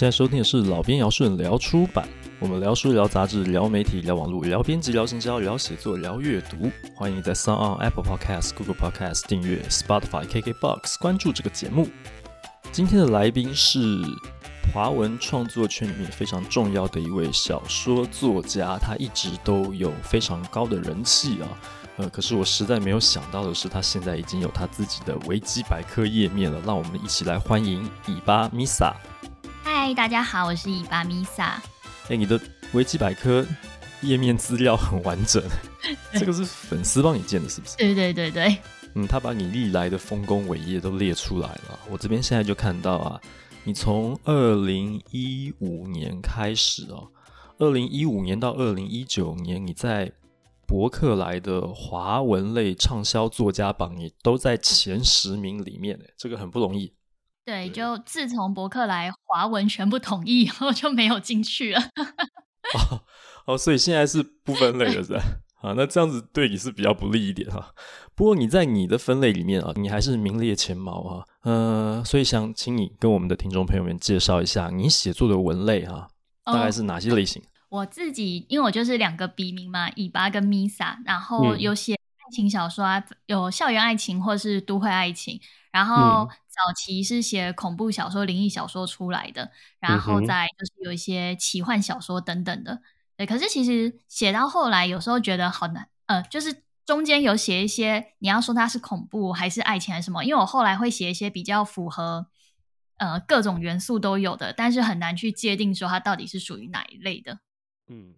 现在收听的是老编姚顺聊出版，我们聊书、聊杂志、聊媒体、聊网络、聊编辑、聊行销、聊写作、聊阅读。欢迎在 SoundOn、Apple Podcast、Google Podcast 订阅，Spotify、KKBox 关注这个节目。今天的来宾是华文创作圈里面非常重要的一位小说作家，他一直都有非常高的人气啊。呃，可是我实在没有想到的是，他现在已经有他自己的维基百科页面了。让我们一起来欢迎尾巴 Misa。嗨，大家好，我是伊巴 Misa。哎、欸，你的维基百科页面资料很完整，这个是粉丝帮你建的，是不是？对对对对。嗯，他把你历来的丰功伟业都列出来了。我这边现在就看到啊，你从二零一五年开始哦，二零一五年到二零一九年，你在博客来的华文类畅销作家榜，也都在前十名里面，这个很不容易。对，就自从博客来华文全部统一以后，就没有进去了。哦，哦，所以现在是不分类了，是吧？啊，那这样子对你是比较不利一点哈。不过你在你的分类里面啊，你还是名列前茅啊。呃，所以想请你跟我们的听众朋友们介绍一下你写作的文类哈，大概是哪些类型？哦我自己，因为我就是两个笔名嘛，尾巴跟 Misa，然后有写爱情小说啊，嗯、有校园爱情或是都会爱情，然后早期是写恐怖小说、灵异小说出来的，然后再就是有一些奇幻小说等等的。对，可是其实写到后来，有时候觉得好难，呃，就是中间有写一些，你要说它是恐怖还是爱情还是什么？因为我后来会写一些比较符合呃各种元素都有的，但是很难去界定说它到底是属于哪一类的。嗯，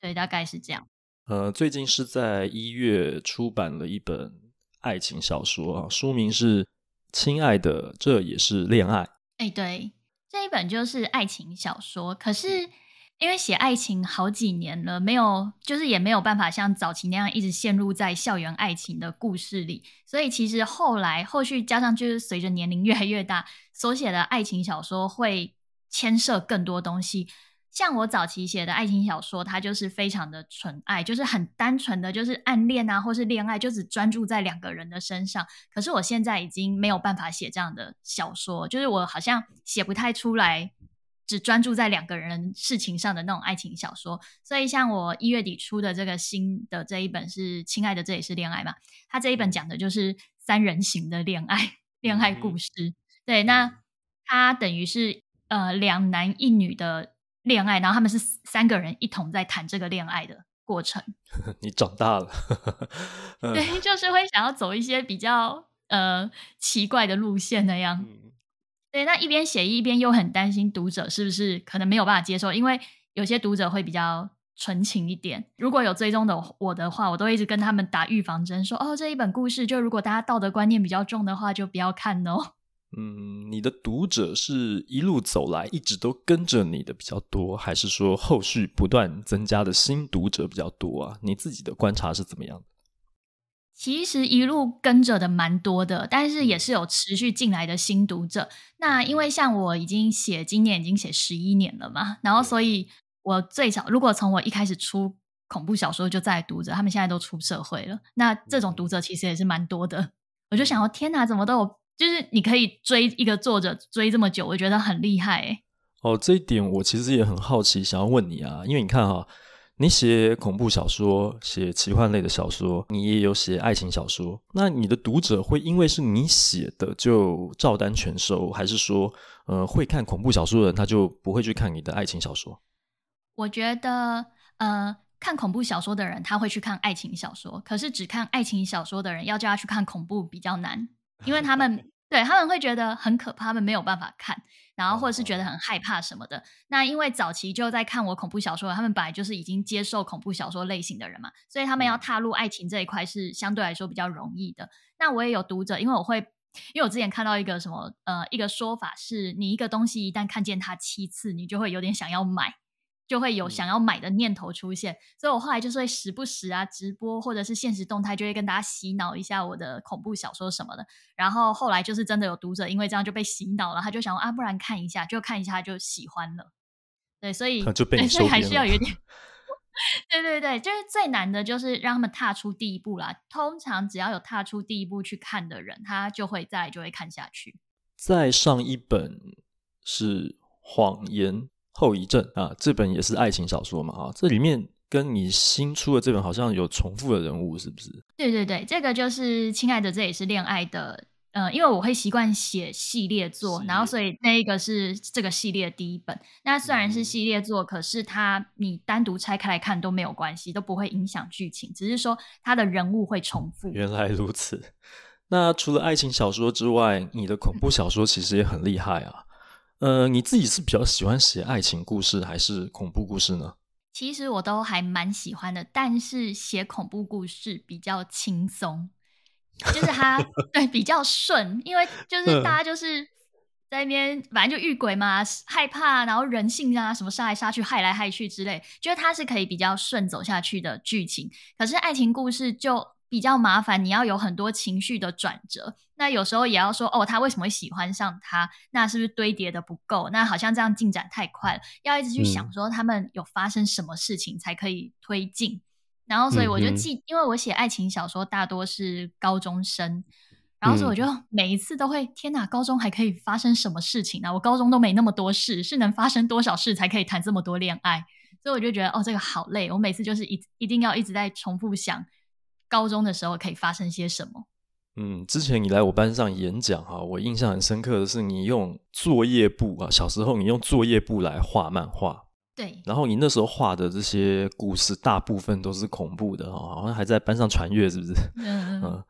对，大概是这样。呃，最近是在一月出版了一本爱情小说啊，书名是《亲爱的，这也是恋爱》。哎，对，这一本就是爱情小说。可是因为写爱情好几年了，没有，就是也没有办法像早期那样一直陷入在校园爱情的故事里，所以其实后来后续加上就是随着年龄越来越大，所写的爱情小说会牵涉更多东西。像我早期写的爱情小说，它就是非常的纯爱，就是很单纯的，就是暗恋啊，或是恋爱，就只专注在两个人的身上。可是我现在已经没有办法写这样的小说，就是我好像写不太出来，只专注在两个人事情上的那种爱情小说。所以，像我一月底出的这个新的这一本是《亲爱的，这也是恋爱》嘛，它这一本讲的就是三人行的恋爱恋爱故事。对，那它等于是呃两男一女的。恋爱，然后他们是三个人一同在谈这个恋爱的过程。你长大了，对，就是会想要走一些比较呃奇怪的路线那样。嗯、对，那一边写一边又很担心读者是不是可能没有办法接受，因为有些读者会比较纯情一点。如果有追踪的我的话，我都一直跟他们打预防针，说哦，这一本故事就如果大家道德观念比较重的话，就不要看哦。嗯，你的读者是一路走来一直都跟着你的比较多，还是说后续不断增加的新读者比较多啊？你自己的观察是怎么样的？其实一路跟着的蛮多的，但是也是有持续进来的新读者。那因为像我已经写今年已经写十一年了嘛，然后所以我最少如果从我一开始出恐怖小说就在读者，他们现在都出社会了，那这种读者其实也是蛮多的。我就想说，天哪，怎么都有？就是你可以追一个作者追这么久，我觉得很厉害欸。哦，这一点我其实也很好奇，想要问你啊，因为你看哈，你写恐怖小说、写奇幻类的小说，你也有写爱情小说，那你的读者会因为是你写的就照单全收，还是说，呃，会看恐怖小说的人他就不会去看你的爱情小说？我觉得，呃，看恐怖小说的人他会去看爱情小说，可是只看爱情小说的人要叫他去看恐怖比较难。因为他们对他们会觉得很可怕，他们没有办法看，然后或者是觉得很害怕什么的。那因为早期就在看我恐怖小说，他们本来就是已经接受恐怖小说类型的人嘛，所以他们要踏入爱情这一块是相对来说比较容易的。那我也有读者，因为我会，因为我之前看到一个什么呃一个说法是，你一个东西一旦看见它七次，你就会有点想要买。就会有想要买的念头出现，嗯、所以我后来就是会时不时啊直播或者是现实动态，就会跟大家洗脑一下我的恐怖小说什么的。然后后来就是真的有读者因为这样就被洗脑了，他就想啊，不然看一下，就看一下就喜欢了。对，所以就被所以还是要有点。对对对，就是最难的就是让他们踏出第一步啦。通常只要有踏出第一步去看的人，他就会再就会看下去。再上一本是。谎言后遗症》啊，这本也是爱情小说嘛啊，这里面跟你新出的这本好像有重复的人物，是不是？对对对，这个就是亲爱的，这也是恋爱的。呃，因为我会习惯写系列作，然后所以那一个是这个系列的第一本。那虽然是系列作，可是它你单独拆开来看都没有关系，都不会影响剧情，只是说它的人物会重复。原来如此。那除了爱情小说之外，你的恐怖小说其实也很厉害啊。呃，你自己是比较喜欢写爱情故事还是恐怖故事呢？其实我都还蛮喜欢的，但是写恐怖故事比较轻松。就是他 对比较顺，因为就是大家就是在那边，反正就遇鬼嘛，害怕，然后人性啊什么杀来杀去，害来害去之类，觉得他是可以比较顺走下去的剧情。可是爱情故事就比较麻烦，你要有很多情绪的转折，那有时候也要说哦，他为什么会喜欢上他？那是不是堆叠的不够？那好像这样进展太快了，要一直去想说他们有发生什么事情才可以推进。然后，所以我就记，嗯、因为我写爱情小说大多是高中生，然后所以我就每一次都会，嗯、天哪，高中还可以发生什么事情呢？我高中都没那么多事，是能发生多少事才可以谈这么多恋爱？所以我就觉得，哦，这个好累。我每次就是一一定要一直在重复想，高中的时候可以发生些什么。嗯，之前你来我班上演讲哈，我印象很深刻的是，你用作业簿啊，小时候你用作业簿来画漫画。对，然后你那时候画的这些故事，大部分都是恐怖的，好像还在班上传阅，是不是？嗯，嗯，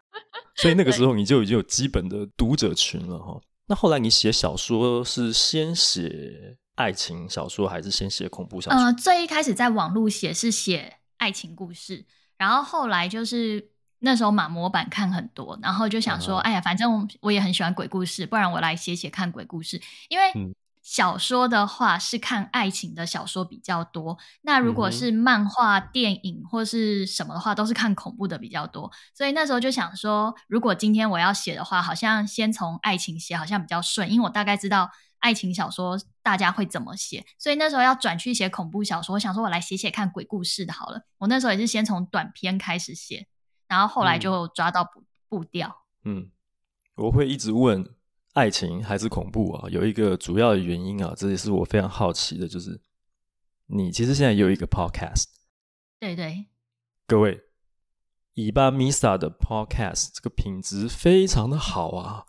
所以那个 时候你就已经有基本的读者群了哈。那后来你写小说是先写爱情小说，还是先写恐怖小说？呃，最一开始在网络写是写爱情故事，然后后来就是那时候马模板看很多，然后就想说，嗯、哎呀，反正我也很喜欢鬼故事，不然我来写写看鬼故事，因为。嗯小说的话是看爱情的小说比较多，那如果是漫画、电影或是什么的话，都是看恐怖的比较多。所以那时候就想说，如果今天我要写的话，好像先从爱情写好像比较顺，因为我大概知道爱情小说大家会怎么写。所以那时候要转去写恐怖小说，我想说我来写写看鬼故事的好了。我那时候也是先从短篇开始写，然后后来就抓到步步调。嗯，我会一直问。爱情还是恐怖啊？有一个主要的原因啊，这也是我非常好奇的，就是你其实现在有一个 podcast，对对，各位，尾巴米莎的 podcast 这个品质非常的好啊，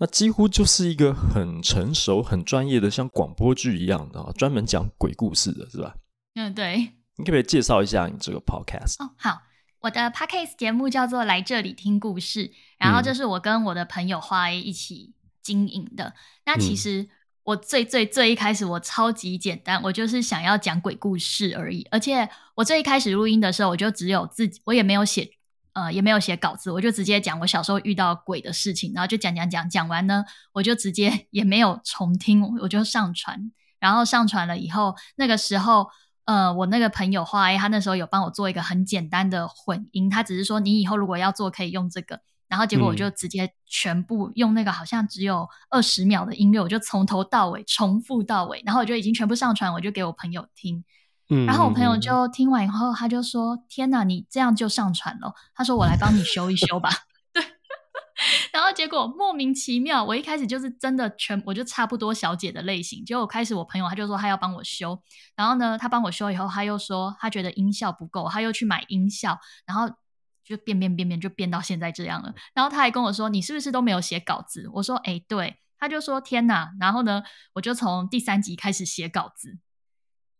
那几乎就是一个很成熟、很专业的，像广播剧一样的啊，专门讲鬼故事的，是吧？嗯，对。你可不可以介绍一下你这个 podcast？哦，好，我的 podcast 节目叫做《来这里听故事》，然后这是我跟我的朋友花 A 一起。经营的。那其实我最最最一开始我超级简单，我就是想要讲鬼故事而已。而且我最一开始录音的时候，我就只有自己，我也没有写呃也没有写稿子，我就直接讲我小时候遇到鬼的事情，然后就讲讲讲讲完呢，我就直接也没有重听，我就上传。然后上传了以后，那个时候呃我那个朋友花 A 他那时候有帮我做一个很简单的混音，他只是说你以后如果要做可以用这个。然后结果我就直接全部用那个好像只有二十秒的音乐，我就从头到尾重复到尾，然后我就已经全部上传，我就给我朋友听。嗯，然后我朋友就听完以后，他就说：“天哪，你这样就上传了？”他说：“我来帮你修一修吧。”对。然后结果莫名其妙，我一开始就是真的全，我就差不多小姐的类型。结果开始我朋友他就说他要帮我修，然后呢，他帮我修以后，他又说他觉得音效不够，他又去买音效，然后。就变变变变，就变到现在这样了。然后他还跟我说：“你是不是都没有写稿子？”我说：“哎，对。”他就说：“天哪！”然后呢，我就从第三集开始写稿子。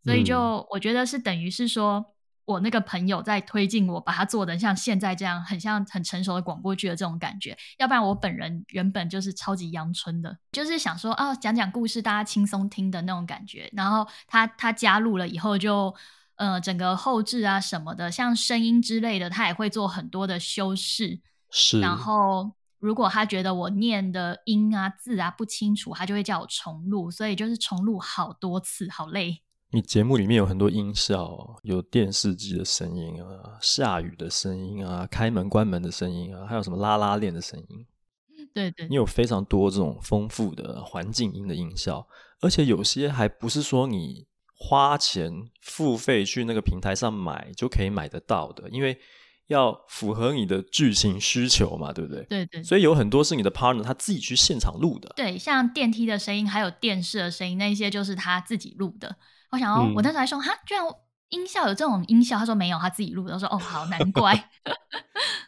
所以就我觉得是等于是说，我那个朋友在推进我，把它做的像现在这样，很像很成熟的广播剧的这种感觉。要不然我本人原本就是超级阳春的，就是想说啊，讲讲故事，大家轻松听的那种感觉。然后他他加入了以后就。呃，整个后置啊什么的，像声音之类的，他也会做很多的修饰。是。然后，如果他觉得我念的音啊字啊不清楚，他就会叫我重录。所以就是重录好多次，好累。你节目里面有很多音效，有电视机的声音啊，下雨的声音啊，开门关门的声音啊，还有什么拉拉链的声音。对对。你有非常多这种丰富的环境音的音效，而且有些还不是说你。花钱付费去那个平台上买就可以买得到的，因为要符合你的剧情需求嘛，对不对？对对。所以有很多是你的 partner 他自己去现场录的。对，像电梯的声音，还有电视的声音，那些就是他自己录的。我想要，嗯、我那时候还说，哈，居然音效有这种音效，他说没有，他自己录的。我说，哦，好，难 怪。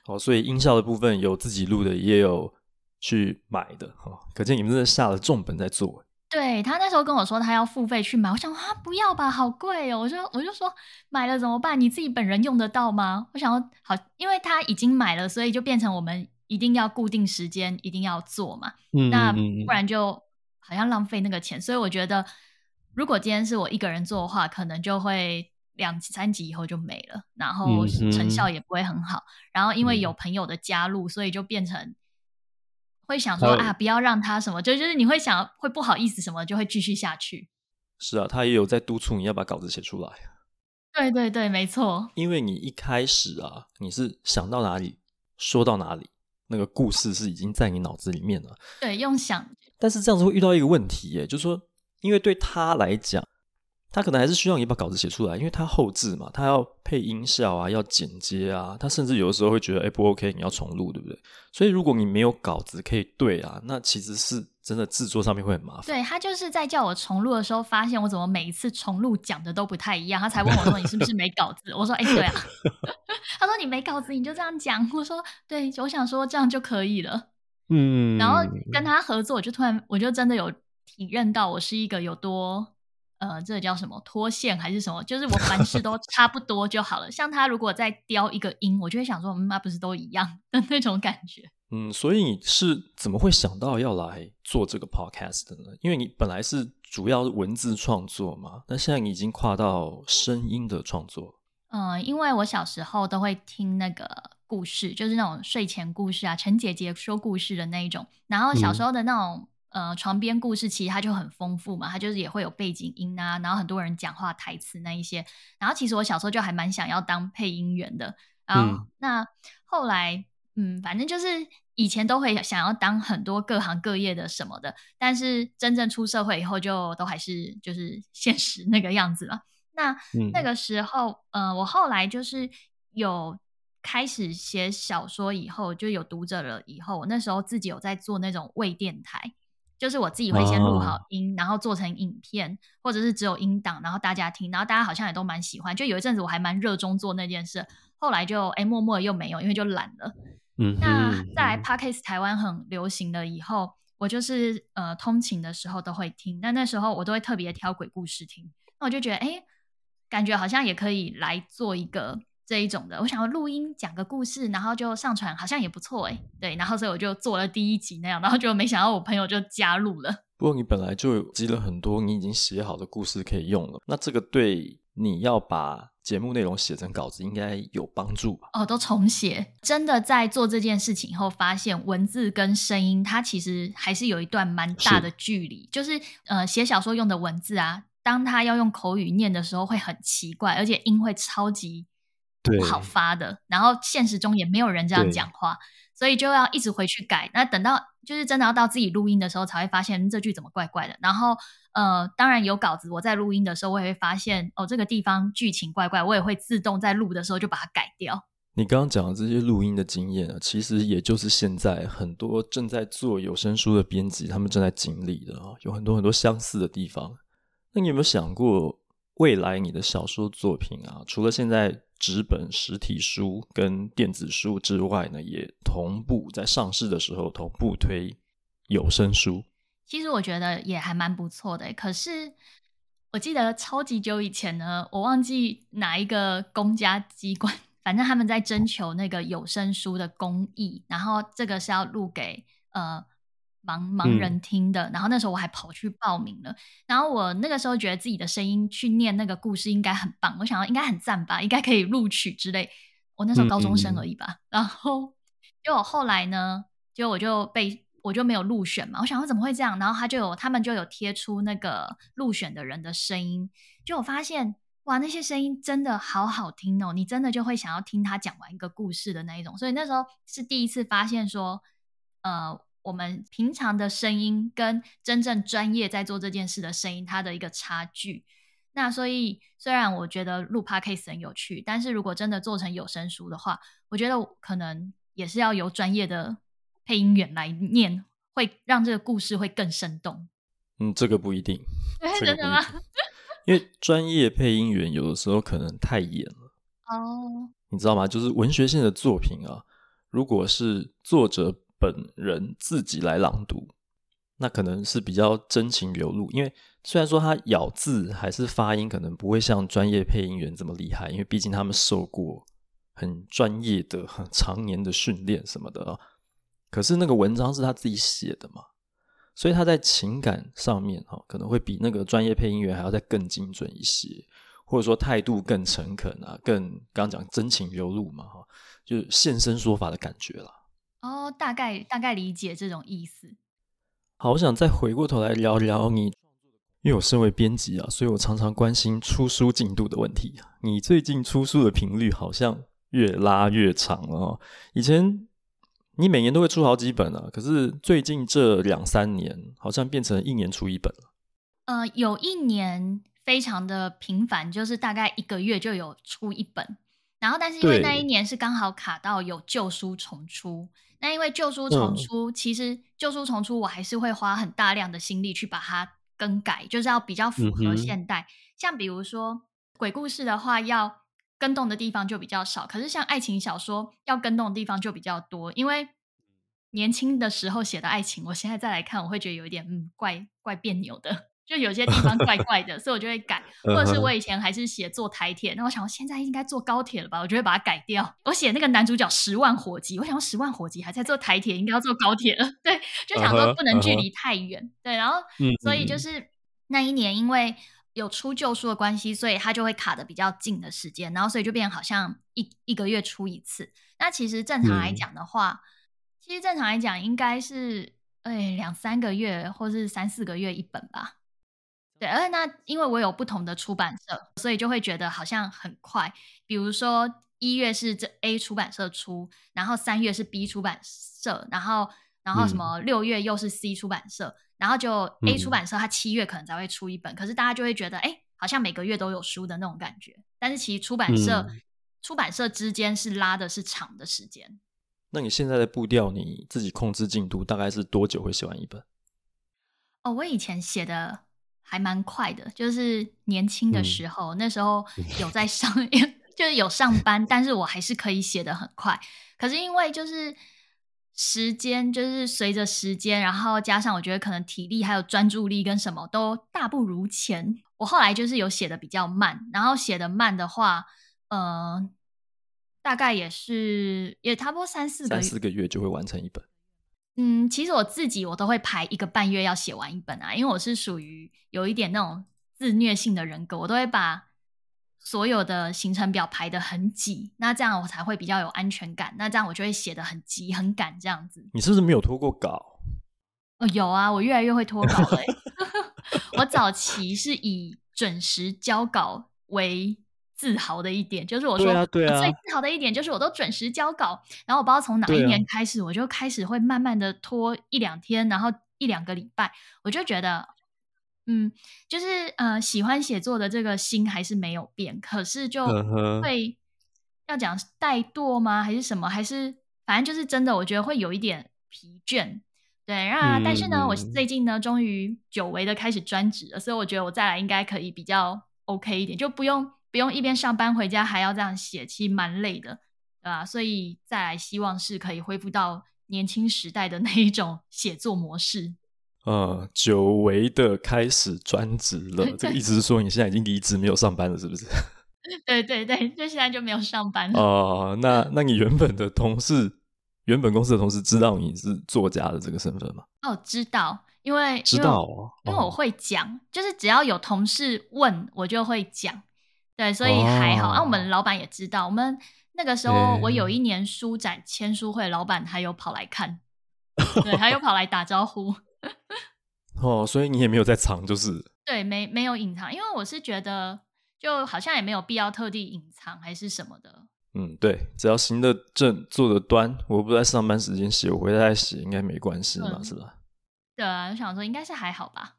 好，所以音效的部分有自己录的，也有去买的。哦，可见你们真的下了重本在做。对，他那时候跟我说他要付费去买，我想啊不要吧，好贵哦。我就我就说买了怎么办？你自己本人用得到吗？我想要好，因为他已经买了，所以就变成我们一定要固定时间一定要做嘛。嗯，那不然就好像浪费那个钱。所以我觉得，如果今天是我一个人做的话，可能就会两三集以后就没了，然后成效也不会很好。然后因为有朋友的加入，所以就变成。会想说啊，不要让他什么，就就是你会想会不好意思什么，就会继续下去。是啊，他也有在督促你要把稿子写出来。对对对，没错。因为你一开始啊，你是想到哪里说到哪里，那个故事是已经在你脑子里面了。对，用想。但是这样子会遇到一个问题耶，就是说，因为对他来讲。他可能还是需要你把稿子写出来，因为他后制嘛，他要配音效啊，要剪接啊，他甚至有的时候会觉得，哎，不 OK，你要重录，对不对？所以如果你没有稿子可以对啊，那其实是真的制作上面会很麻烦。对，他就是在叫我重录的时候，发现我怎么每一次重录讲的都不太一样，他才问我说，你是不是没稿子？我说，哎，对啊。他说你没稿子你就这样讲，我说对，我想说这样就可以了。嗯，然后跟他合作，我就突然我就真的有体认到我是一个有多。呃，这个叫什么脱线还是什么？就是我凡事都差不多就好了。像他如果再雕一个音，我就会想说，嗯，那不是都一样的那种感觉。嗯，所以你是怎么会想到要来做这个 podcast 的呢？因为你本来是主要文字创作嘛，那现在你已经跨到声音的创作。嗯、呃，因为我小时候都会听那个故事，就是那种睡前故事啊，陈姐姐说故事的那一种。然后小时候的那种。嗯呃，床边故事其实它就很丰富嘛，它就是也会有背景音啊，然后很多人讲话台词那一些。然后其实我小时候就还蛮想要当配音员的。然后、嗯、那后来，嗯，反正就是以前都会想要当很多各行各业的什么的，但是真正出社会以后，就都还是就是现实那个样子了。那、嗯、那个时候，呃，我后来就是有开始写小说以后，就有读者了以后，我那时候自己有在做那种微电台。就是我自己会先录好音，oh. 然后做成影片，或者是只有音档，然后大家听，然后大家好像也都蛮喜欢。就有一阵子我还蛮热衷做那件事，后来就哎默默又没有，因为就懒了。嗯、mm，hmm. 那在来 Podcast 台湾很流行了以后，我就是呃通勤的时候都会听，但那时候我都会特别挑鬼故事听。那我就觉得哎，感觉好像也可以来做一个。这一种的，我想要录音讲个故事，然后就上传，好像也不错哎。对，然后所以我就做了第一集那样，然后就没想到我朋友就加入了。不过你本来就积了很多你已经写好的故事可以用了，那这个对你要把节目内容写成稿子应该有帮助吧？哦，都重写。真的在做这件事情以后，发现文字跟声音它其实还是有一段蛮大的距离。是就是呃，写小说用的文字啊，当他要用口语念的时候会很奇怪，而且音会超级。不好发的，然后现实中也没有人这样讲话，所以就要一直回去改。那等到就是真的要到自己录音的时候，才会发现这句怎么怪怪的。然后呃，当然有稿子，我在录音的时候，我也会发现哦，这个地方剧情怪怪，我也会自动在录的时候就把它改掉。你刚刚讲的这些录音的经验啊，其实也就是现在很多正在做有声书的编辑他们正在经历的啊，有很多很多相似的地方。那你有没有想过，未来你的小说作品啊，除了现在纸本实体书跟电子书之外呢，也同步在上市的时候同步推有声书。其实我觉得也还蛮不错的。可是我记得超级久以前呢，我忘记哪一个公家机关，反正他们在征求那个有声书的公益，然后这个是要录给呃。盲盲人听的，嗯、然后那时候我还跑去报名了，然后我那个时候觉得自己的声音去念那个故事应该很棒，我想要应该很赞吧，应该可以录取之类。我那时候高中生而已吧，嗯嗯、然后就后来呢，就我就被我就没有入选嘛，我想说怎么会这样？然后他就有他们就有贴出那个入选的人的声音，就我发现哇，那些声音真的好好听哦，你真的就会想要听他讲完一个故事的那一种，所以那时候是第一次发现说，呃。我们平常的声音跟真正专业在做这件事的声音，它的一个差距。那所以虽然我觉得录 Podcast 很有趣，但是如果真的做成有声书的话，我觉得可能也是要由专业的配音员来念，会让这个故事会更生动。嗯，这个不一定。真的吗？因为专业配音员有的时候可能太严了。哦，你知道吗？就是文学性的作品啊，如果是作者本人自己来朗读。那可能是比较真情流露，因为虽然说他咬字还是发音可能不会像专业配音员这么厉害，因为毕竟他们受过很专业的、很长年的训练什么的啊。可是那个文章是他自己写的嘛，所以他在情感上面哈，可能会比那个专业配音员还要再更精准一些，或者说态度更诚恳啊，更刚刚讲真情流露嘛哈，就是现身说法的感觉啦。哦，大概大概理解这种意思。好，我想再回过头来聊聊你，因为我身为编辑啊，所以我常常关心出书进度的问题。你最近出书的频率好像越拉越长了哦。以前你每年都会出好几本啊，可是最近这两三年好像变成一年出一本了。呃，有一年非常的频繁，就是大概一个月就有出一本。然后，但是因为那一年是刚好卡到有旧书重出。那因为旧书重出，嗯、其实旧书重出，我还是会花很大量的心力去把它更改，就是要比较符合现代。嗯、像比如说鬼故事的话，要跟动的地方就比较少，可是像爱情小说要跟动的地方就比较多。因为年轻的时候写的爱情，我现在再来看，我会觉得有一点嗯怪怪别扭的。就有些地方怪怪的，所以我就会改，或者是我以前还是写坐台铁，那我想我现在应该坐高铁了吧，我就会把它改掉。我写那个男主角十万火急，我想十万火急还在坐台铁，应该要坐高铁了。对，就想说不能距离太远。Uh. 对，然后所以就是那一年因为有出旧书的关系，所以它就会卡的比较近的时间，然后所以就变好像一一个月出一次。那其实正常来讲的话，嗯、其实正常来讲应该是哎两三个月或是三四个月一本吧。对，而且那因为我有不同的出版社，所以就会觉得好像很快。比如说一月是这 A 出版社出，然后三月是 B 出版社，然后然后什么六月又是 C 出版社，嗯、然后就 A 出版社它七月可能才会出一本，嗯、可是大家就会觉得哎，好像每个月都有书的那种感觉。但是其实出版社、嗯、出版社之间是拉的是长的时间。那你现在的步调，你自己控制进度大概是多久会写完一本？哦，我以前写的。还蛮快的，就是年轻的时候，嗯、那时候 有在上，就是有上班，但是我还是可以写的很快。可是因为就是时间，就是随着时间，然后加上我觉得可能体力还有专注力跟什么都大不如前，我后来就是有写的比较慢。然后写的慢的话，嗯、呃，大概也是也差不多三四个月，三四个月就会完成一本。嗯，其实我自己我都会排一个半月要写完一本啊，因为我是属于有一点那种自虐性的人格，我都会把所有的行程表排得很挤，那这样我才会比较有安全感。那这样我就会写得很急很赶这样子。你是不是没有拖过稿？哦，有啊，我越来越会拖稿了。我早期是以准时交稿为自豪的一点就是我说，我最自豪的一点就是我都准时交稿。然后我不知道从哪一年开始，我就开始会慢慢的拖一两天，然后一两个礼拜，我就觉得，嗯，就是呃，喜欢写作的这个心还是没有变，可是就会要讲怠惰吗？还是什么？还是反正就是真的，我觉得会有一点疲倦。对，那但是呢，我最近呢，终于久违的开始专职了，所以我觉得我再来应该可以比较 OK 一点，就不用。不用一边上班回家还要这样写，其实蛮累的，对吧？所以再来，希望是可以恢复到年轻时代的那一种写作模式。呃，久违的开始专职了，这个意思是说你现在已经离职没有上班了，是不是？对对对，就现在就没有上班了。哦、呃，那那你原本的同事，原本公司的同事知道你是作家的这个身份吗？哦，知道，因为知道哦，因为我会讲，哦、就是只要有同事问我就会讲。对，所以还好。那、哦啊、我们老板也知道，我们那个时候，我有一年书展签书会，老板还有跑来看，对，还有跑来打招呼。哦，所以你也没有在藏，就是对，没没有隐藏，因为我是觉得，就好像也没有必要特地隐藏，还是什么的。嗯，对，只要行得正，坐得端，我不在上班时间写，我回来写，应该没关系嘛，嗯、是吧？对啊，我想说应该是还好吧。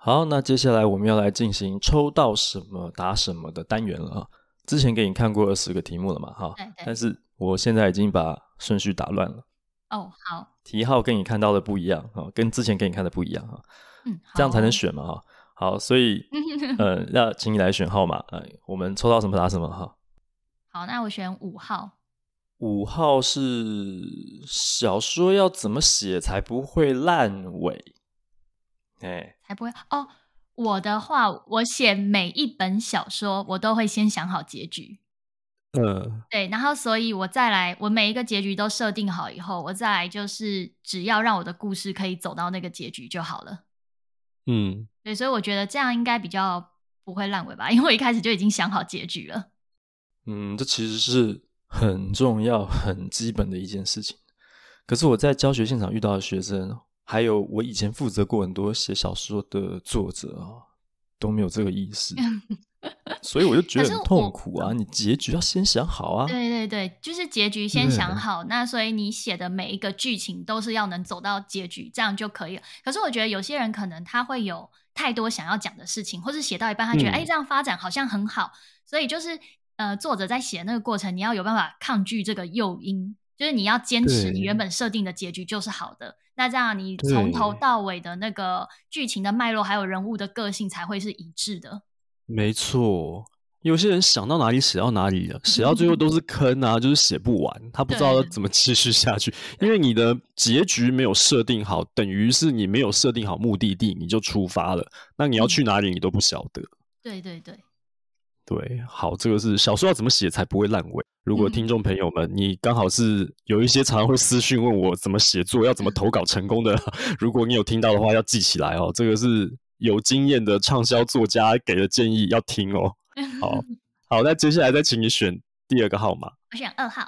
好，那接下来我们要来进行抽到什么答什么的单元了哈。之前给你看过二十个题目了嘛哈。但是我现在已经把顺序打乱了。哦，好。题号跟你看到的不一样哈，跟之前给你看的不一样哈。嗯，这样才能选嘛哈。好，所以嗯，那请你来选号码。呃，我们抽到什么答什么哈。好，那我选五号。五号是小说要怎么写才不会烂尾？哎，才不会哦。我的话，我写每一本小说，我都会先想好结局。呃，对，然后所以我再来，我每一个结局都设定好以后，我再来就是只要让我的故事可以走到那个结局就好了。嗯，对，所以我觉得这样应该比较不会烂尾吧，因为我一开始就已经想好结局了。嗯，这其实是很重要、很基本的一件事情。可是我在教学现场遇到的学生，还有我以前负责过很多写小说的作者啊，都没有这个意识，所以我就觉得很痛苦啊！你结局要先想好啊。对对对，就是结局先想好，那所以你写的每一个剧情都是要能走到结局，这样就可以了。可是我觉得有些人可能他会有太多想要讲的事情，或是写到一半他觉得哎、嗯、这样发展好像很好，所以就是呃作者在写那个过程，你要有办法抗拒这个诱因。就是你要坚持你原本设定的结局就是好的，那这样你从头到尾的那个剧情的脉络还有人物的个性才会是一致的。没错，有些人想到哪里写到哪里了，写到最后 都是坑啊，就是写不完，他不知道怎么继续下去，因为你的结局没有设定好，等于是你没有设定好目的地，你就出发了，那你要去哪里你都不晓得。对对对。对，好，这个是小说要怎么写才不会烂尾。如果听众朋友们，你刚好是有一些常常会私讯问我怎么写作，要怎么投稿成功的，如果你有听到的话，要记起来哦。这个是有经验的畅销作家给的建议，要听哦。好，好，那接下来再请你选第二个号码。我选二号。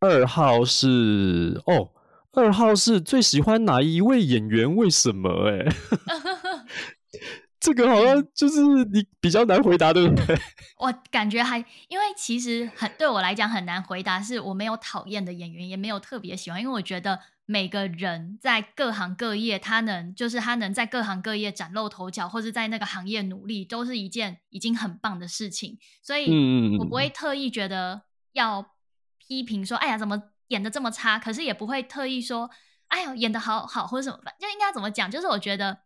二号是哦，二号是最喜欢哪一位演员？为什么？哎。这个好像就是你比较难回答，对不对？我感觉还因为其实很对我来讲很难回答，是我没有讨厌的演员，也没有特别喜欢，因为我觉得每个人在各行各业，他能就是他能在各行各业崭露头角，或是在那个行业努力，都是一件已经很棒的事情。所以，我不会特意觉得要批评说，哎呀，怎么演的这么差？可是也不会特意说，哎呀，演的好好或者什么，就应该怎么讲？就是我觉得，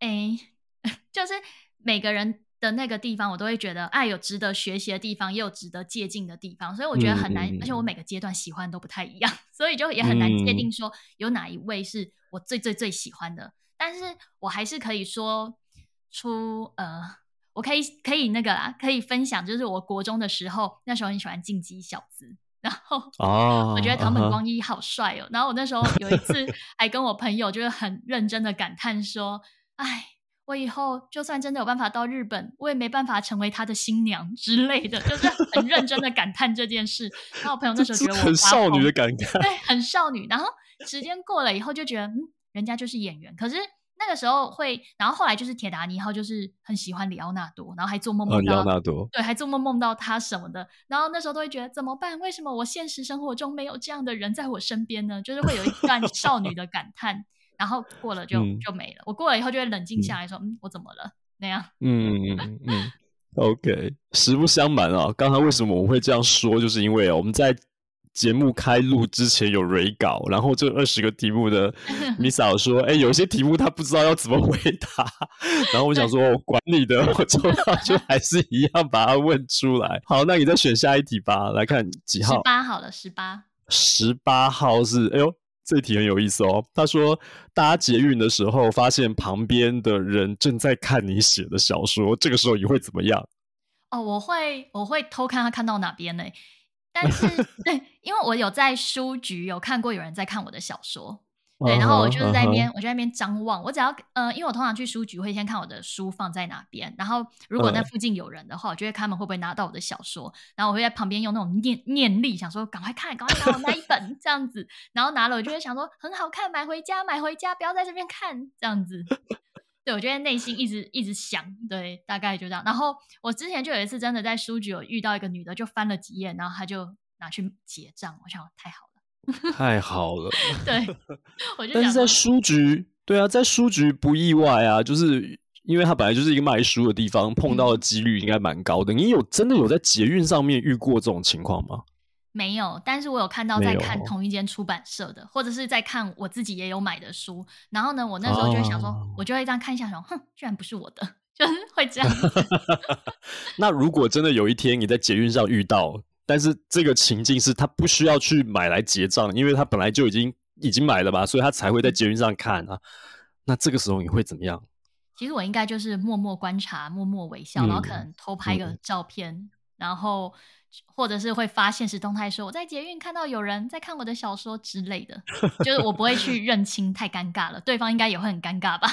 哎。就是每个人的那个地方，我都会觉得，哎，有值得学习的地方，也有值得借鉴的地方，所以我觉得很难。而且我每个阶段喜欢都不太一样，所以就也很难界定说有哪一位是我最最最喜欢的。嗯、但是我还是可以说出，呃，我可以可以那个啦，可以分享，就是我国中的时候，那时候很喜欢进击小子，然后哦，我觉得堂本光一好帅哦。然后我那时候有一次还跟我朋友就是很认真的感叹说，哎。我以后就算真的有办法到日本，我也没办法成为他的新娘之类的，就是很认真的感叹这件事。然后我朋友那时候觉得我很少女的感慨，对，很少女。然后时间过了以后，就觉得嗯，人家就是演员。可是那个时候会，然后后来就是铁达尼号，就是很喜欢里奥纳多，然后还做梦梦到、哦、里奥纳多，对，还做梦梦到他什么的。然后那时候都会觉得怎么办？为什么我现实生活中没有这样的人在我身边呢？就是会有一段少女的感叹。然后过了就、嗯、就没了。我过了以后就会冷静下来说：“嗯，嗯我怎么了？”那样。嗯嗯嗯。OK，实不相瞒啊，刚才为什么我会这样说，就是因为我们在节目开录之前有 re 稿，然后这二十个题目的 Miss 说：“哎，有些题目他不知道要怎么回答。”然后我想说：“我管你的，我抽到 就还是一样把它问出来。”好，那你再选下一题吧，来看几号？十八好了，十八。十八号是哎呦。这题很有意思哦。他说，搭捷运的时候，发现旁边的人正在看你写的小说，这个时候你会怎么样？哦，我会，我会偷看他看到哪边呢？但是，对，因为我有在书局有看过有人在看我的小说。对，然后我就是在那边，uh huh. 我就在那边张望。我只要呃，因为我通常去书局会先看我的书放在哪边，然后如果那附近有人的话，uh. 我就会看他们会不会拿到我的小说，然后我会在旁边用那种念念力，想说赶快看，赶快拿我那一本这样子。然后拿了，我就会想说很好看，买回家，买回家，不要在这边看这样子。对，我觉得内心一直一直想，对，大概就这样。然后我之前就有一次真的在书局有遇到一个女的，就翻了几页，然后她就拿去结账，我想太好了。太好了，对，我就但是在书局，对啊，在书局不意外啊，就是因为它本来就是一个卖书的地方，碰到的几率应该蛮高的。嗯、你有真的有在捷运上面遇过这种情况吗？没有，但是我有看到在看同一间出版社的，或者是在看我自己也有买的书。然后呢，我那时候就会想说，啊、我就会这样看一下说，说哼，居然不是我的，就是会这样。那如果真的有一天你在捷运上遇到，但是这个情境是他不需要去买来结账，因为他本来就已经已经买了吧，所以他才会在捷运上看啊。那这个时候你会怎么样？其实我应该就是默默观察，默默微笑，然后可能偷拍个照片，然后。或者是会发现实动态说我在捷运看到有人在看我的小说之类的，就是我不会去认清，太尴尬了，对方应该也会很尴尬吧？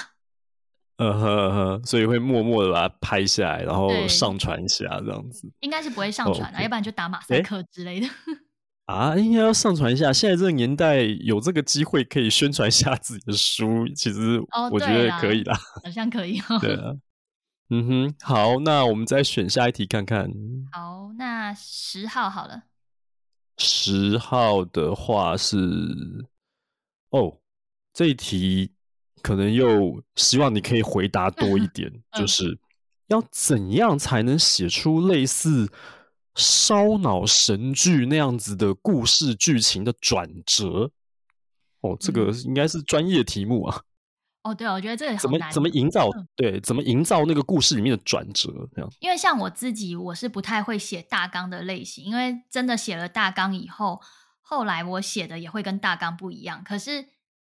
呃呵呵，所以会默默的把它拍下来，然后上传一下这样子。应该是不会上传的，要不然就打马赛克之类的。啊，应该要上传一下。现在这个年代有这个机会可以宣传一下自己的书，其实我觉得可以啦，好像可以 哦。对啊。嗯哼，好，那我们再选下一题看看。好，那十号好了。十号的话是，哦，这一题可能又希望你可以回答多一点，嗯、就是要怎样才能写出类似烧脑神剧那样子的故事剧情的转折？哦，这个应该是专业题目啊。哦，对，我觉得这个怎么怎么营造？嗯、对，怎么营造那个故事里面的转折？这样。因为像我自己，我是不太会写大纲的类型，因为真的写了大纲以后，后来我写的也会跟大纲不一样。可是，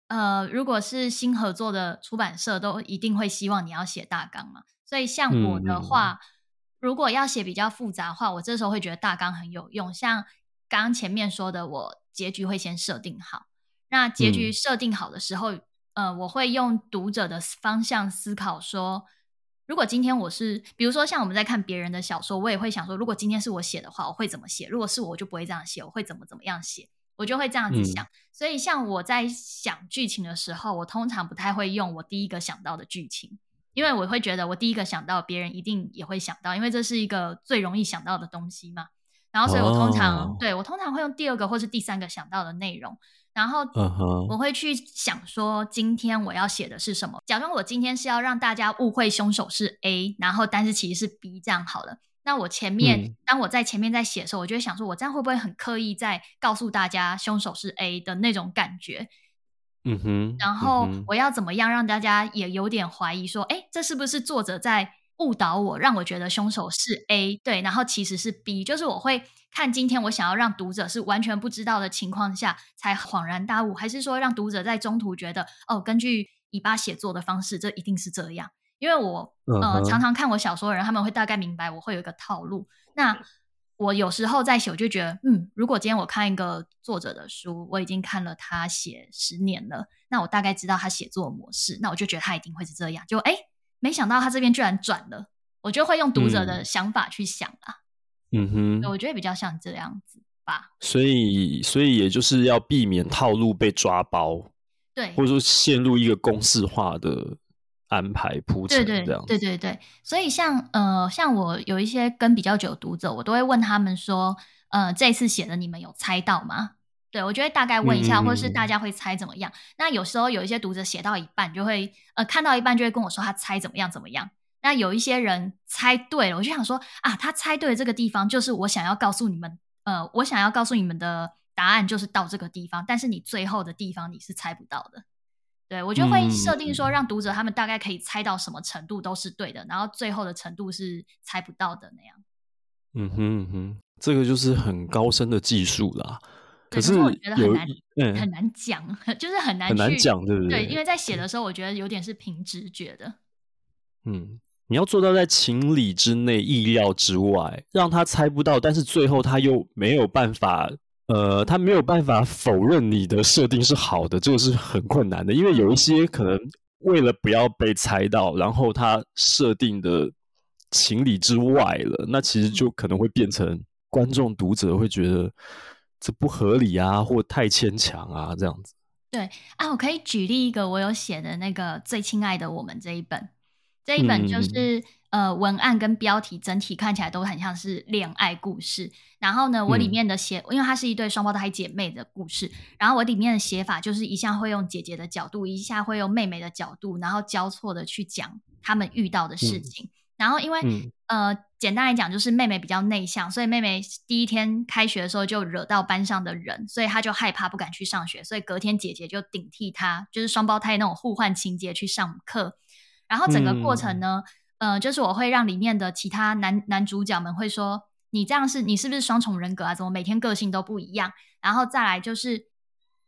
呃，如果是新合作的出版社，都一定会希望你要写大纲嘛。所以，像我的话，嗯、如果要写比较复杂的话，我这时候会觉得大纲很有用。像刚刚前面说的，我结局会先设定好。那结局设定好的时候。嗯呃，我会用读者的方向思考，说，如果今天我是，比如说像我们在看别人的小说，我也会想说，如果今天是我写的话，我会怎么写？如果是我，我就不会这样写，我会怎么怎么样写？我就会这样子想。嗯、所以，像我在想剧情的时候，我通常不太会用我第一个想到的剧情，因为我会觉得我第一个想到，别人一定也会想到，因为这是一个最容易想到的东西嘛。然后，所以我通常、哦、对我通常会用第二个或是第三个想到的内容。然后我会去想说，今天我要写的是什么？假装我今天是要让大家误会凶手是 A，然后但是其实是 B，这样好了。那我前面，嗯、当我在前面在写的时候，我就会想说，我这样会不会很刻意在告诉大家凶手是 A 的那种感觉？嗯哼。然后我要怎么样让大家也有点怀疑说，哎，这是不是作者在误导我，让我觉得凶手是 A？对，然后其实是 B，就是我会。看今天我想要让读者是完全不知道的情况下才恍然大悟，还是说让读者在中途觉得哦，根据尾巴写作的方式，这一定是这样？因为我呃常常看我小说的人，他们会大概明白我会有一个套路。那我有时候在写，我就觉得嗯，如果今天我看一个作者的书，我已经看了他写十年了，那我大概知道他写作模式，那我就觉得他一定会是这样。就哎，没想到他这边居然转了，我就会用读者的想法去想啊。嗯哼，我觉得比较像这样子吧。所以，所以也就是要避免套路被抓包，对，或者说陷入一个公式化的安排铺陈这样。对对对，所以像呃，像我有一些跟比较久的读者，我都会问他们说，呃，这次写的你们有猜到吗？对，我就会大概问一下，嗯、或者是大家会猜怎么样？那有时候有一些读者写到一半就会呃，看到一半就会跟我说他猜怎么样怎么样。那有一些人猜对了，我就想说啊，他猜对了这个地方，就是我想要告诉你们，呃，我想要告诉你们的答案就是到这个地方，但是你最后的地方你是猜不到的。对，我就会设定说，让读者他们大概可以猜到什么程度都是对的，然后最后的程度是猜不到的那样。嗯哼嗯哼，这个就是很高深的技术啦。可是，可是我觉得很难，嗯、很难讲，就是很难很难讲，对不对？对，因为在写的时候，我觉得有点是凭直觉的。嗯。你要做到在情理之内、意料之外，让他猜不到，但是最后他又没有办法，呃，他没有办法否认你的设定是好的，这个是很困难的。因为有一些可能为了不要被猜到，然后他设定的情理之外了，那其实就可能会变成观众、读者会觉得这不合理啊，或太牵强啊，这样子。对啊，我可以举例一个我有写的那个《最亲爱的我们》这一本。这一本就是、嗯、呃，文案跟标题整体看起来都很像是恋爱故事。然后呢，我里面的写，嗯、因为它是一对双胞胎姐妹的故事，然后我里面的写法就是一下会用姐姐的角度，一下会用妹妹的角度，然后交错的去讲他们遇到的事情。嗯、然后因为、嗯、呃，简单来讲就是妹妹比较内向，所以妹妹第一天开学的时候就惹到班上的人，所以她就害怕不敢去上学，所以隔天姐姐就顶替她，就是双胞胎那种互换情节去上课。然后整个过程呢，嗯、呃，就是我会让里面的其他男男主角们会说：“你这样是，你是不是双重人格啊？怎么每天个性都不一样？”然后再来就是，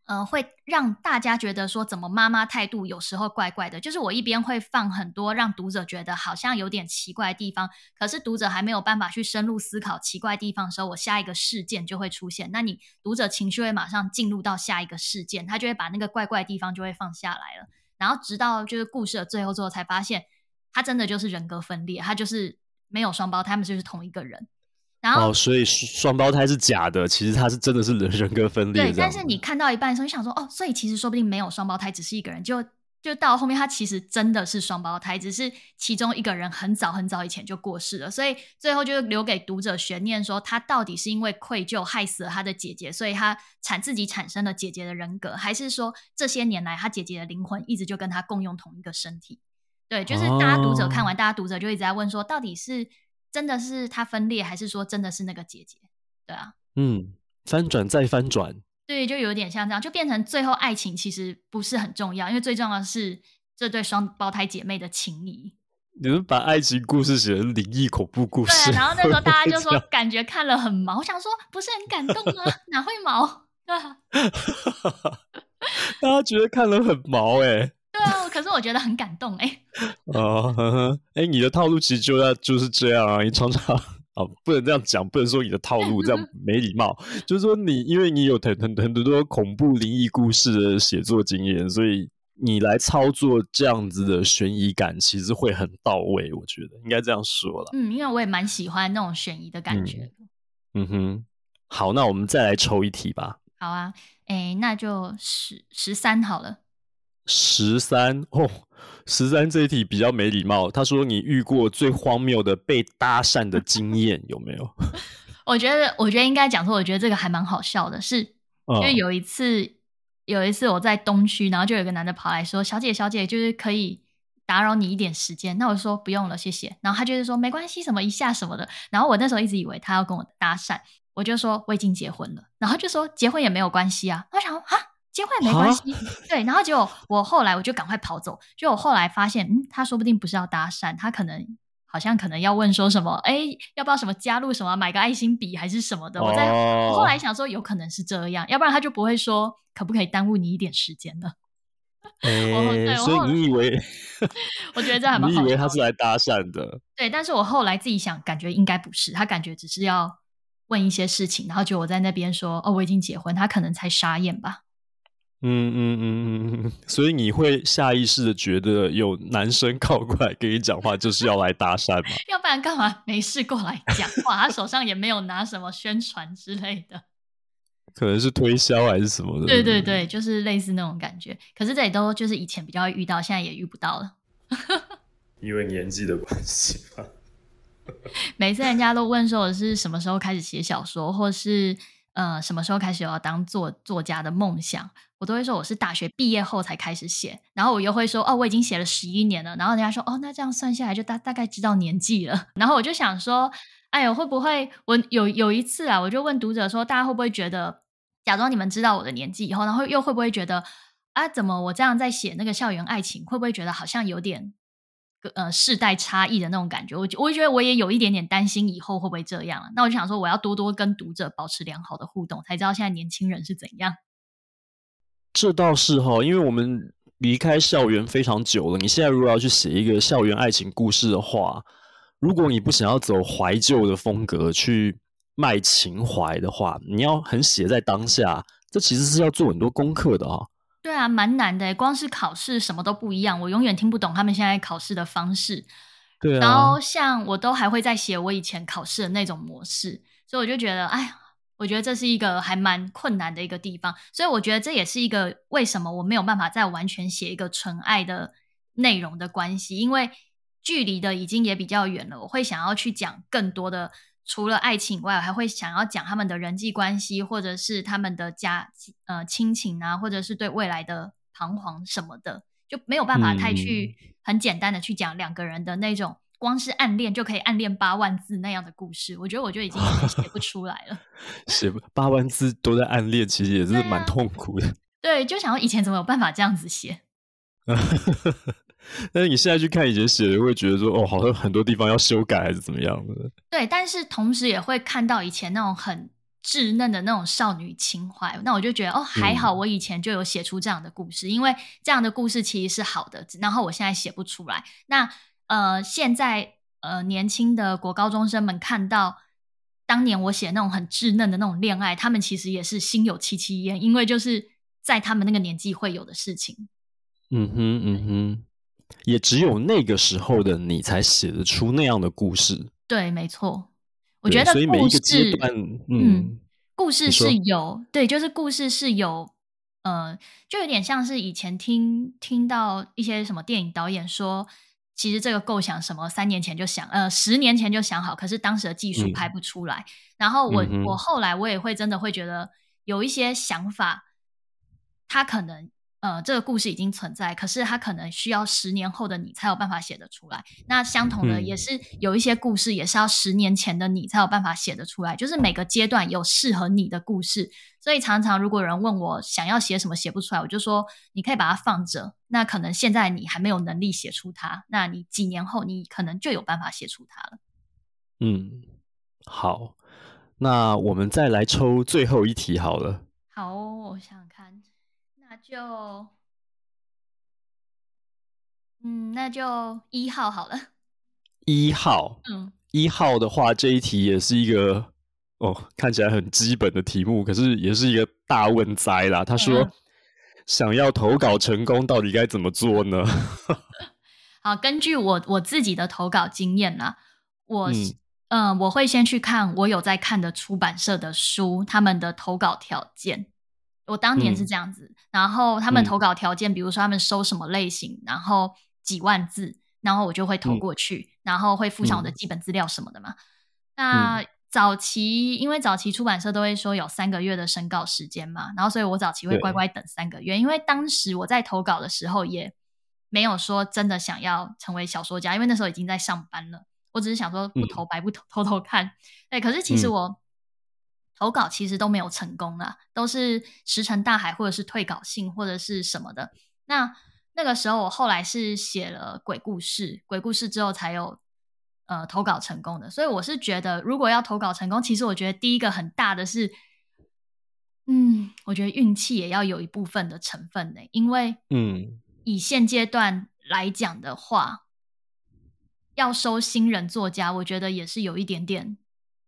呃，会让大家觉得说，怎么妈妈态度有时候怪怪的。就是我一边会放很多让读者觉得好像有点奇怪的地方，可是读者还没有办法去深入思考奇怪地方的时候，我下一个事件就会出现。那你读者情绪会马上进入到下一个事件，他就会把那个怪怪的地方就会放下来了。然后直到就是故事的最后最后，才发现他真的就是人格分裂，他就是没有双胞胎，他们就是同一个人。然后，哦，所以双胞胎是假的，其实他是真的是人人格分裂。对，但是你看到一半的时候，你想说哦，所以其实说不定没有双胞胎，只是一个人就。就到后面，他其实真的是双胞胎，只是其中一个人很早很早以前就过世了，所以最后就留给读者悬念，说他到底是因为愧疚害死了他的姐姐，所以他产自己产生了姐姐的人格，还是说这些年来他姐姐的灵魂一直就跟他共用同一个身体？对，就是大家读者看完，大家读者就一直在问说，到底是真的是他分裂，还是说真的是那个姐姐？对啊，嗯，翻转再翻转。对，就有点像这样，就变成最后爱情其实不是很重要，因为最重要的是这对双胞胎姐妹的情谊。你们把爱情故事写成灵异恐怖故事？对，然后那时候大家就说 感觉看了很毛，我想说不是很感动吗？哪会毛？对啊，大家觉得看了很毛哎、欸。对啊，可是我觉得很感动哎、欸。哦，哎、欸，你的套路其实就要就是这样啊，你常常。哦，不能这样讲，不能说你的套路这样 没礼貌。就是说你，因为你有很很很多恐怖灵异故事的写作经验，所以你来操作这样子的悬疑感，其实会很到位。我觉得应该这样说了。嗯，因为我也蛮喜欢那种悬疑的感觉。嗯，嗯哼，好，那我们再来抽一题吧。好啊，哎，那就十十三好了。十三哦，十三这一题比较没礼貌。他说：“你遇过最荒谬的被搭讪的经验有没有？” 我觉得，我觉得应该讲说，我觉得这个还蛮好笑的是，是因为有一次，有一次我在东区，然后就有个男的跑来说：“小姐，小姐，就是可以打扰你一点时间。”那我说：“不用了，谢谢。”然后他就是说：“没关系，什么一下什么的。”然后我那时候一直以为他要跟我搭讪，我就说：“我已经结婚了。”然后就说：“结婚也没有关系啊。”我想说：“哈。”结婚也没关系，对。然后结果我后来我就赶快跑走。就我后来发现，嗯，他说不定不是要搭讪，他可能好像可能要问说什么，哎，要不要什么加入什么，买个爱心笔还是什么的。我在、后来想说，有可能是这样，要不然他就不会说可不可以耽误你一点时间了。哎，所以你以为？我觉得这还蛮好。你以为他是来搭讪的？对，但是我后来自己想，感觉应该不是，他感觉只是要问一些事情，然后就我在那边说，哦，我已经结婚，他可能才傻眼吧。嗯嗯嗯嗯嗯，所以你会下意识的觉得有男生靠过来跟你讲话，就是要来搭讪吗？要不然干嘛没事过来讲话？他手上也没有拿什么宣传之类的，可能是推销还是什么的。对对对，就是类似那种感觉。可是这里都就是以前比较会遇到，现在也遇不到了。因为年纪的关系吧。每次人家都问说我是什么时候开始写小说，或是呃什么时候开始有要当作作家的梦想。我都会说我是大学毕业后才开始写，然后我又会说哦，我已经写了十一年了，然后人家说哦，那这样算下来就大大概知道年纪了，然后我就想说，哎呦，会不会我有有一次啊，我就问读者说，大家会不会觉得，假装你们知道我的年纪以后，然后又会不会觉得啊，怎么我这样在写那个校园爱情，会不会觉得好像有点呃世代差异的那种感觉？我我觉得我也有一点点担心以后会不会这样，那我就想说，我要多多跟读者保持良好的互动，才知道现在年轻人是怎样。这倒是哈，因为我们离开校园非常久了。你现在如果要去写一个校园爱情故事的话，如果你不想要走怀旧的风格去卖情怀的话，你要很写在当下，这其实是要做很多功课的哈。对啊，蛮难的，光是考试什么都不一样，我永远听不懂他们现在考试的方式。对啊，然后像我都还会在写我以前考试的那种模式，所以我就觉得，哎呀。我觉得这是一个还蛮困难的一个地方，所以我觉得这也是一个为什么我没有办法再完全写一个纯爱的内容的关系，因为距离的已经也比较远了，我会想要去讲更多的，除了爱情以外，我还会想要讲他们的人际关系，或者是他们的家呃亲情啊，或者是对未来的彷徨什么的，就没有办法太去很简单的去讲两个人的那种。光是暗恋就可以暗恋八万字那样的故事，我觉得我就已经写不出来了。写八万字都在暗恋，其实也是蛮痛苦的。对，啊、对，就想说以前怎么有办法这样子写？但是你现在去看以前写的，会觉得说哦，好像很多地方要修改还是怎么样的？对，但是同时也会看到以前那种很稚嫩的那种少女情怀。那我就觉得哦，还好我以前就有写出这样的故事，嗯、因为这样的故事其实是好的。然后我现在写不出来，那。呃，现在呃，年轻的国高中生们看到当年我写那种很稚嫩的那种恋爱，他们其实也是心有戚戚焉，因为就是在他们那个年纪会有的事情。嗯哼，嗯哼，也只有那个时候的你才写得出那样的故事。对，没错。我觉得故事，所以每一个阶段，嗯，嗯，故事是有，对，就是故事是有，呃，就有点像是以前听听到一些什么电影导演说。其实这个构想什么，三年前就想，呃，十年前就想好，可是当时的技术拍不出来。嗯、然后我、嗯、我后来我也会真的会觉得有一些想法，它可能。呃，这个故事已经存在，可是它可能需要十年后的你才有办法写得出来。那相同的，也是有一些故事，也是要十年前的你才有办法写得出来。就是每个阶段有适合你的故事，所以常常如果有人问我想要写什么写不出来，我就说你可以把它放着。那可能现在你还没有能力写出它，那你几年后你可能就有办法写出它了。嗯，好，那我们再来抽最后一题好了。好，我想想看。那就，嗯，那就一号好了。一号，嗯，一号的话，这一题也是一个哦，看起来很基本的题目，可是也是一个大问哉啦。他说，嗯、想要投稿成功，到底该怎么做呢？好，根据我我自己的投稿经验啦，我嗯、呃，我会先去看我有在看的出版社的书，他们的投稿条件。我当年是这样子，嗯、然后他们投稿条件，嗯、比如说他们收什么类型，然后几万字，然后我就会投过去，嗯、然后会附上我的基本资料什么的嘛。嗯、那早期因为早期出版社都会说有三个月的审稿时间嘛，然后所以我早期会乖乖等三个月，因为当时我在投稿的时候也没有说真的想要成为小说家，因为那时候已经在上班了，我只是想说不投白不投，偷偷看。对，可是其实我。嗯投稿其实都没有成功啊，都是石沉大海，或者是退稿信，或者是什么的。那那个时候，我后来是写了鬼故事，鬼故事之后才有呃投稿成功的。所以我是觉得，如果要投稿成功，其实我觉得第一个很大的是，嗯，我觉得运气也要有一部分的成分呢。因为嗯，以现阶段来讲的话，要收新人作家，我觉得也是有一点点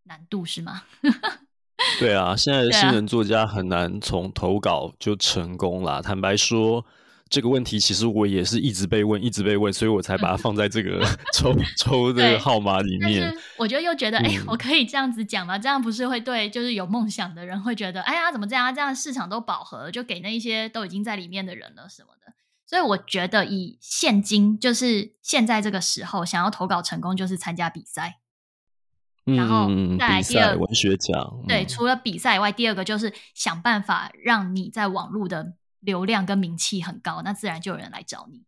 难度，是吗？对啊，现在的新人作家很难从投稿就成功啦。啊、坦白说，这个问题其实我也是一直被问，一直被问，所以我才把它 放在这个 抽抽这个号码里面。我就又觉得，哎、嗯，我可以这样子讲吗？这样不是会对就是有梦想的人会觉得，哎呀，怎么这样？这样市场都饱和，就给那一些都已经在里面的人了什么的。所以我觉得，以现今就是现在这个时候，想要投稿成功，就是参加比赛。然后再来第二、嗯、文学奖，对，除了比赛以外，第二个就是想办法让你在网络的流量跟名气很高，那自然就有人来找你。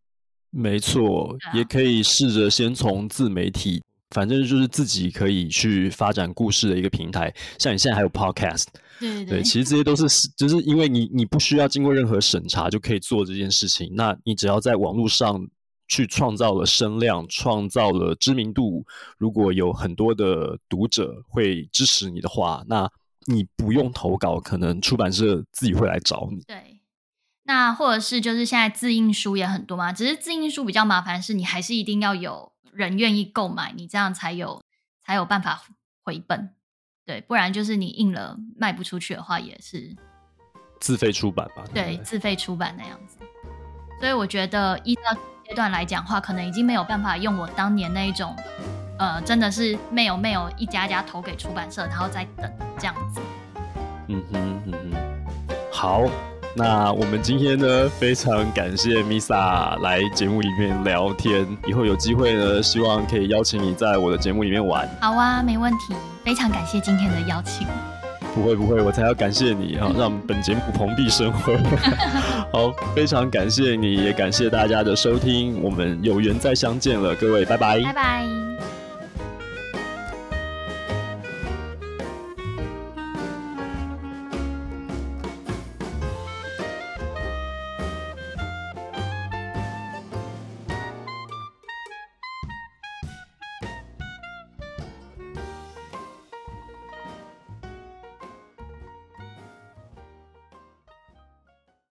没错，啊、也可以试着先从自媒体，反正就是自己可以去发展故事的一个平台。像你现在还有 Podcast，对对，对，其实这些都是，就是因为你你不需要经过任何审查就可以做这件事情，那你只要在网络上。去创造了声量，创造了知名度。如果有很多的读者会支持你的话，那你不用投稿，可能出版社自己会来找你。对，那或者是就是现在自印书也很多嘛，只是自印书比较麻烦，是你还是一定要有人愿意购买，你这样才有才有办法回本。对，不然就是你印了卖不出去的话，也是自费出版吧？对，自费出版那样子。所以我觉得依照。阶段来讲的话，可能已经没有办法用我当年那一种，呃，真的是没有没有一家家投给出版社，然后再等这样子。嗯哼嗯哼，好，那我们今天呢，非常感谢 Misa 来节目里面聊天。以后有机会呢，希望可以邀请你在我的节目里面玩。好啊，没问题。非常感谢今天的邀请。不会不会，我才要感谢你啊，让本节目蓬荜生辉。好，非常感谢你，也感谢大家的收听。我们有缘再相见了，各位，拜拜。拜拜。